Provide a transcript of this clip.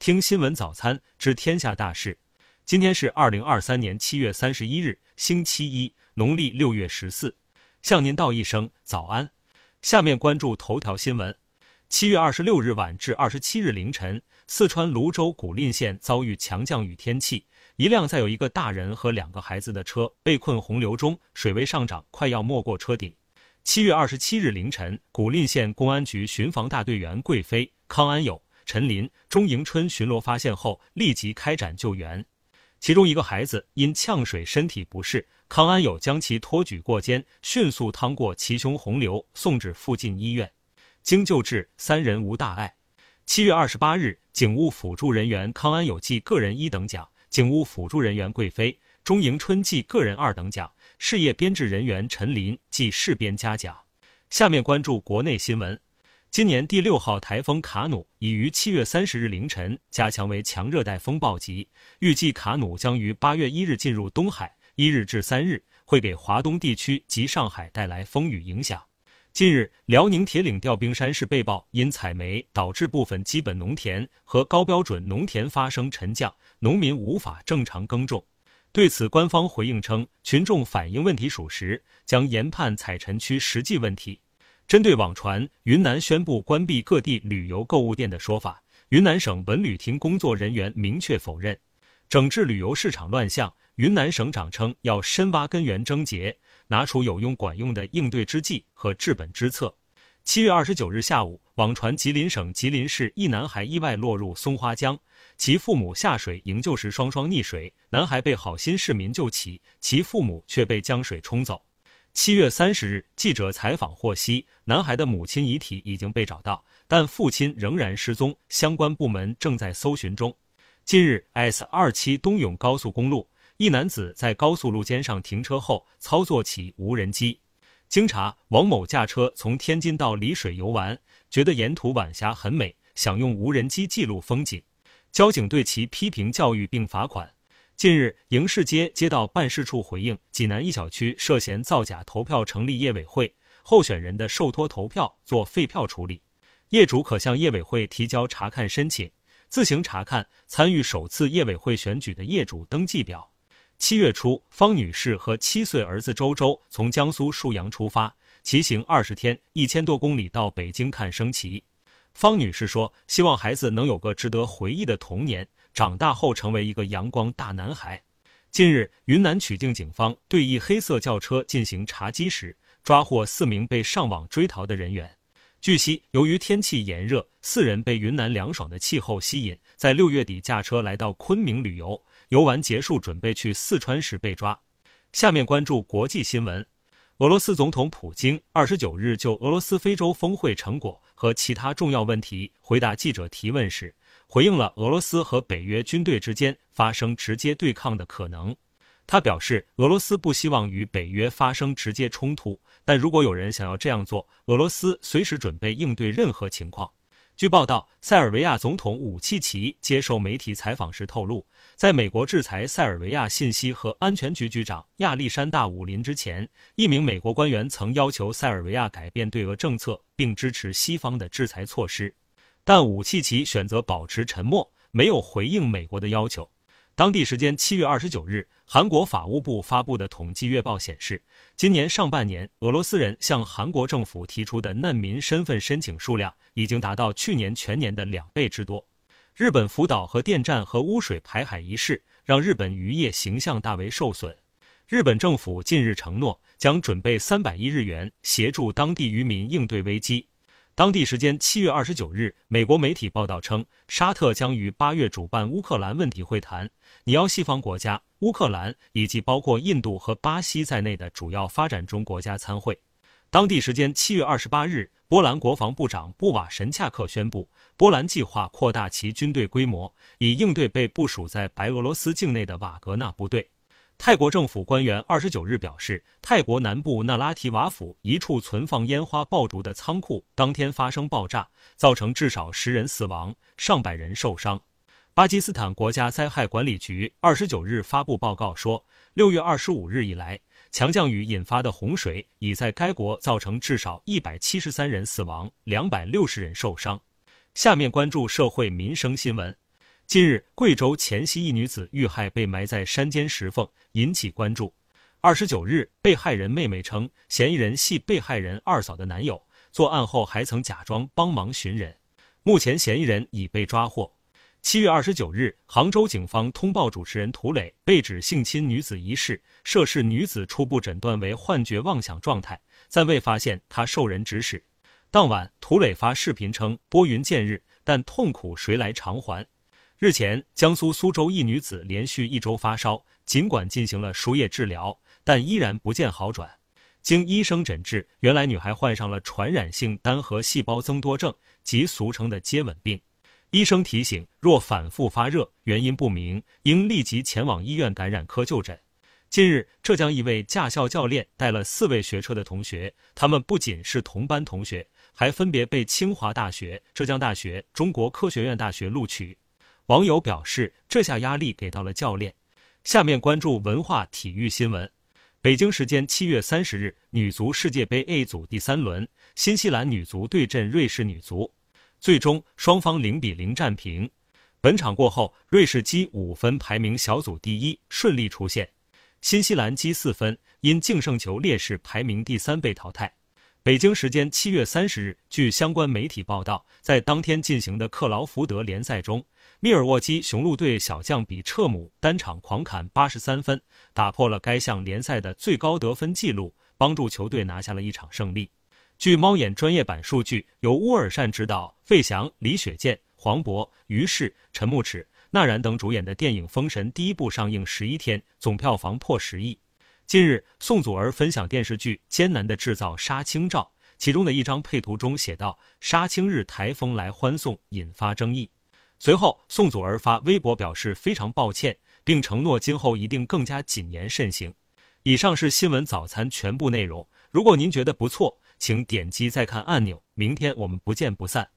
听新闻早餐知天下大事。今天是二零二三年七月三十一日，星期一，农历六月十四。向您道一声早安。下面关注头条新闻。七月二十六日晚至二十七日凌晨，四川泸州古蔺县遭遇强降雨天气，一辆载有一个大人和两个孩子的车被困洪流中，水位上涨，快要没过车顶。七月二十七日凌晨，古蔺县公安局巡防大队员贵飞、康安友。陈林、钟迎春巡逻发现后，立即开展救援。其中一个孩子因呛水身体不适，康安友将其托举过肩，迅速趟过其胸洪流，送至附近医院。经救治，三人无大碍。七月二十八日，警务辅助人员康安友记个人一等奖，警务辅助人员贵妃、钟迎春记个人二等奖，事业编制人员陈林记事编嘉奖。下面关注国内新闻。今年第六号台风卡努已于七月三十日凌晨加强为强热带风暴级，预计卡努将于八月一日进入东海，一日至三日会给华东地区及上海带来风雨影响。近日，辽宁铁岭调兵山市被曝因采煤导致部分基本农田和高标准农田发生沉降，农民无法正常耕种。对此，官方回应称，群众反映问题属实，将研判采沉区实际问题。针对网传云南宣布关闭各地旅游购物店的说法，云南省文旅厅工作人员明确否认。整治旅游市场乱象，云南省长称要深挖根源症结，拿出有用管用的应对之计和治本之策。七月二十九日下午，网传吉林省吉林市一男孩意外落入松花江，其父母下水营救时双双溺水，男孩被好心市民救起，其父母却被江水冲走。七月三十日，记者采访获悉，男孩的母亲遗体已经被找到，但父亲仍然失踪，相关部门正在搜寻中。近日，S 二七东涌高速公路，一男子在高速路肩上停车后，操作起无人机。经查，王某驾车从天津到丽水游玩，觉得沿途晚霞很美，想用无人机记录风景。交警对其批评教育并罚款。近日，营市街街道办事处回应，济南一小区涉嫌造假投票成立业委会，候选人的受托投票做废票处理，业主可向业委会提交查看申请，自行查看参与首次业委会选举的业主登记表。七月初，方女士和七岁儿子周周从江苏沭阳出发，骑行二十天，一千多公里到北京看升旗。方女士说：“希望孩子能有个值得回忆的童年。”长大后成为一个阳光大男孩。近日，云南曲靖警方对一黑色轿车进行查缉时，抓获四名被上网追逃的人员。据悉，由于天气炎热，四人被云南凉爽的气候吸引，在六月底驾车来到昆明旅游，游玩结束准备去四川时被抓。下面关注国际新闻。俄罗斯总统普京二十九日就俄罗斯非洲峰会成果和其他重要问题回答记者提问时。回应了俄罗斯和北约军队之间发生直接对抗的可能，他表示，俄罗斯不希望与北约发生直接冲突，但如果有人想要这样做，俄罗斯随时准备应对任何情况。据报道，塞尔维亚总统武契奇接受媒体采访时透露，在美国制裁塞尔维亚信息和安全局局长亚历山大·武林之前，一名美国官员曾要求塞尔维亚改变对俄政策，并支持西方的制裁措施。但武契奇选择保持沉默，没有回应美国的要求。当地时间七月二十九日，韩国法务部发布的统计月报显示，今年上半年俄罗斯人向韩国政府提出的难民身份申请数量已经达到去年全年的两倍之多。日本福岛核电站核污水排海一事让日本渔业形象大为受损。日本政府近日承诺将准备三百亿日元协助当地渔民应对危机。当地时间七月二十九日，美国媒体报道称，沙特将于八月主办乌克兰问题会谈，拟邀西方国家、乌克兰以及包括印度和巴西在内的主要发展中国家参会。当地时间七月二十八日，波兰国防部长布瓦什恰克宣布，波兰计划扩大其军队规模，以应对被部署在白俄罗斯境内的瓦格纳部队。泰国政府官员二十九日表示，泰国南部那拉提瓦府一处存放烟花爆竹的仓库当天发生爆炸，造成至少十人死亡，上百人受伤。巴基斯坦国家灾害管理局二十九日发布报告说，六月二十五日以来，强降雨引发的洪水已在该国造成至少一百七十三人死亡，两百六十人受伤。下面关注社会民生新闻。近日，贵州黔西一女子遇害被埋在山间石缝，引起关注。二十九日，被害人妹妹称，嫌疑人系被害人二嫂的男友，作案后还曾假装帮忙寻人。目前，嫌疑人已被抓获。七月二十九日，杭州警方通报主持人涂磊被指性侵女子一事，涉事女子初步诊断为幻觉妄想状态，暂未发现她受人指使。当晚，涂磊发视频称：“拨云见日，但痛苦谁来偿还？”日前，江苏苏州一女子连续一周发烧，尽管进行了输液治疗，但依然不见好转。经医生诊治，原来女孩患上了传染性单核细胞增多症，即俗称的接吻病。医生提醒，若反复发热，原因不明，应立即前往医院感染科就诊。近日，浙江一位驾校教练带了四位学车的同学，他们不仅是同班同学，还分别被清华大学、浙江大学、中国科学院大学录取。网友表示，这下压力给到了教练。下面关注文化体育新闻。北京时间七月三十日，女足世界杯 A 组第三轮，新西兰女足对阵瑞士女足，最终双方零比零战平。本场过后，瑞士积五分排名小组第一，顺利出线；新西兰积四分，因净胜球劣势排名第三被淘汰。北京时间七月三十日，据相关媒体报道，在当天进行的克劳福德联赛中，密尔沃基雄鹿队小将比彻姆单场狂砍八十三分，打破了该项联赛的最高得分纪录，帮助球队拿下了一场胜利。据猫眼专业版数据，由乌尔善执导、费翔、李雪健、黄渤、于适、陈牧驰、纳然等主演的电影《封神》第一部上映十一天，总票房破十亿。近日，宋祖儿分享电视剧《艰难的制造杀青照》，其中的一张配图中写道：“杀青日台风来欢送”，引发争议。随后，宋祖儿发微博表示非常抱歉，并承诺今后一定更加谨言慎行。以上是新闻早餐全部内容。如果您觉得不错，请点击再看按钮。明天我们不见不散。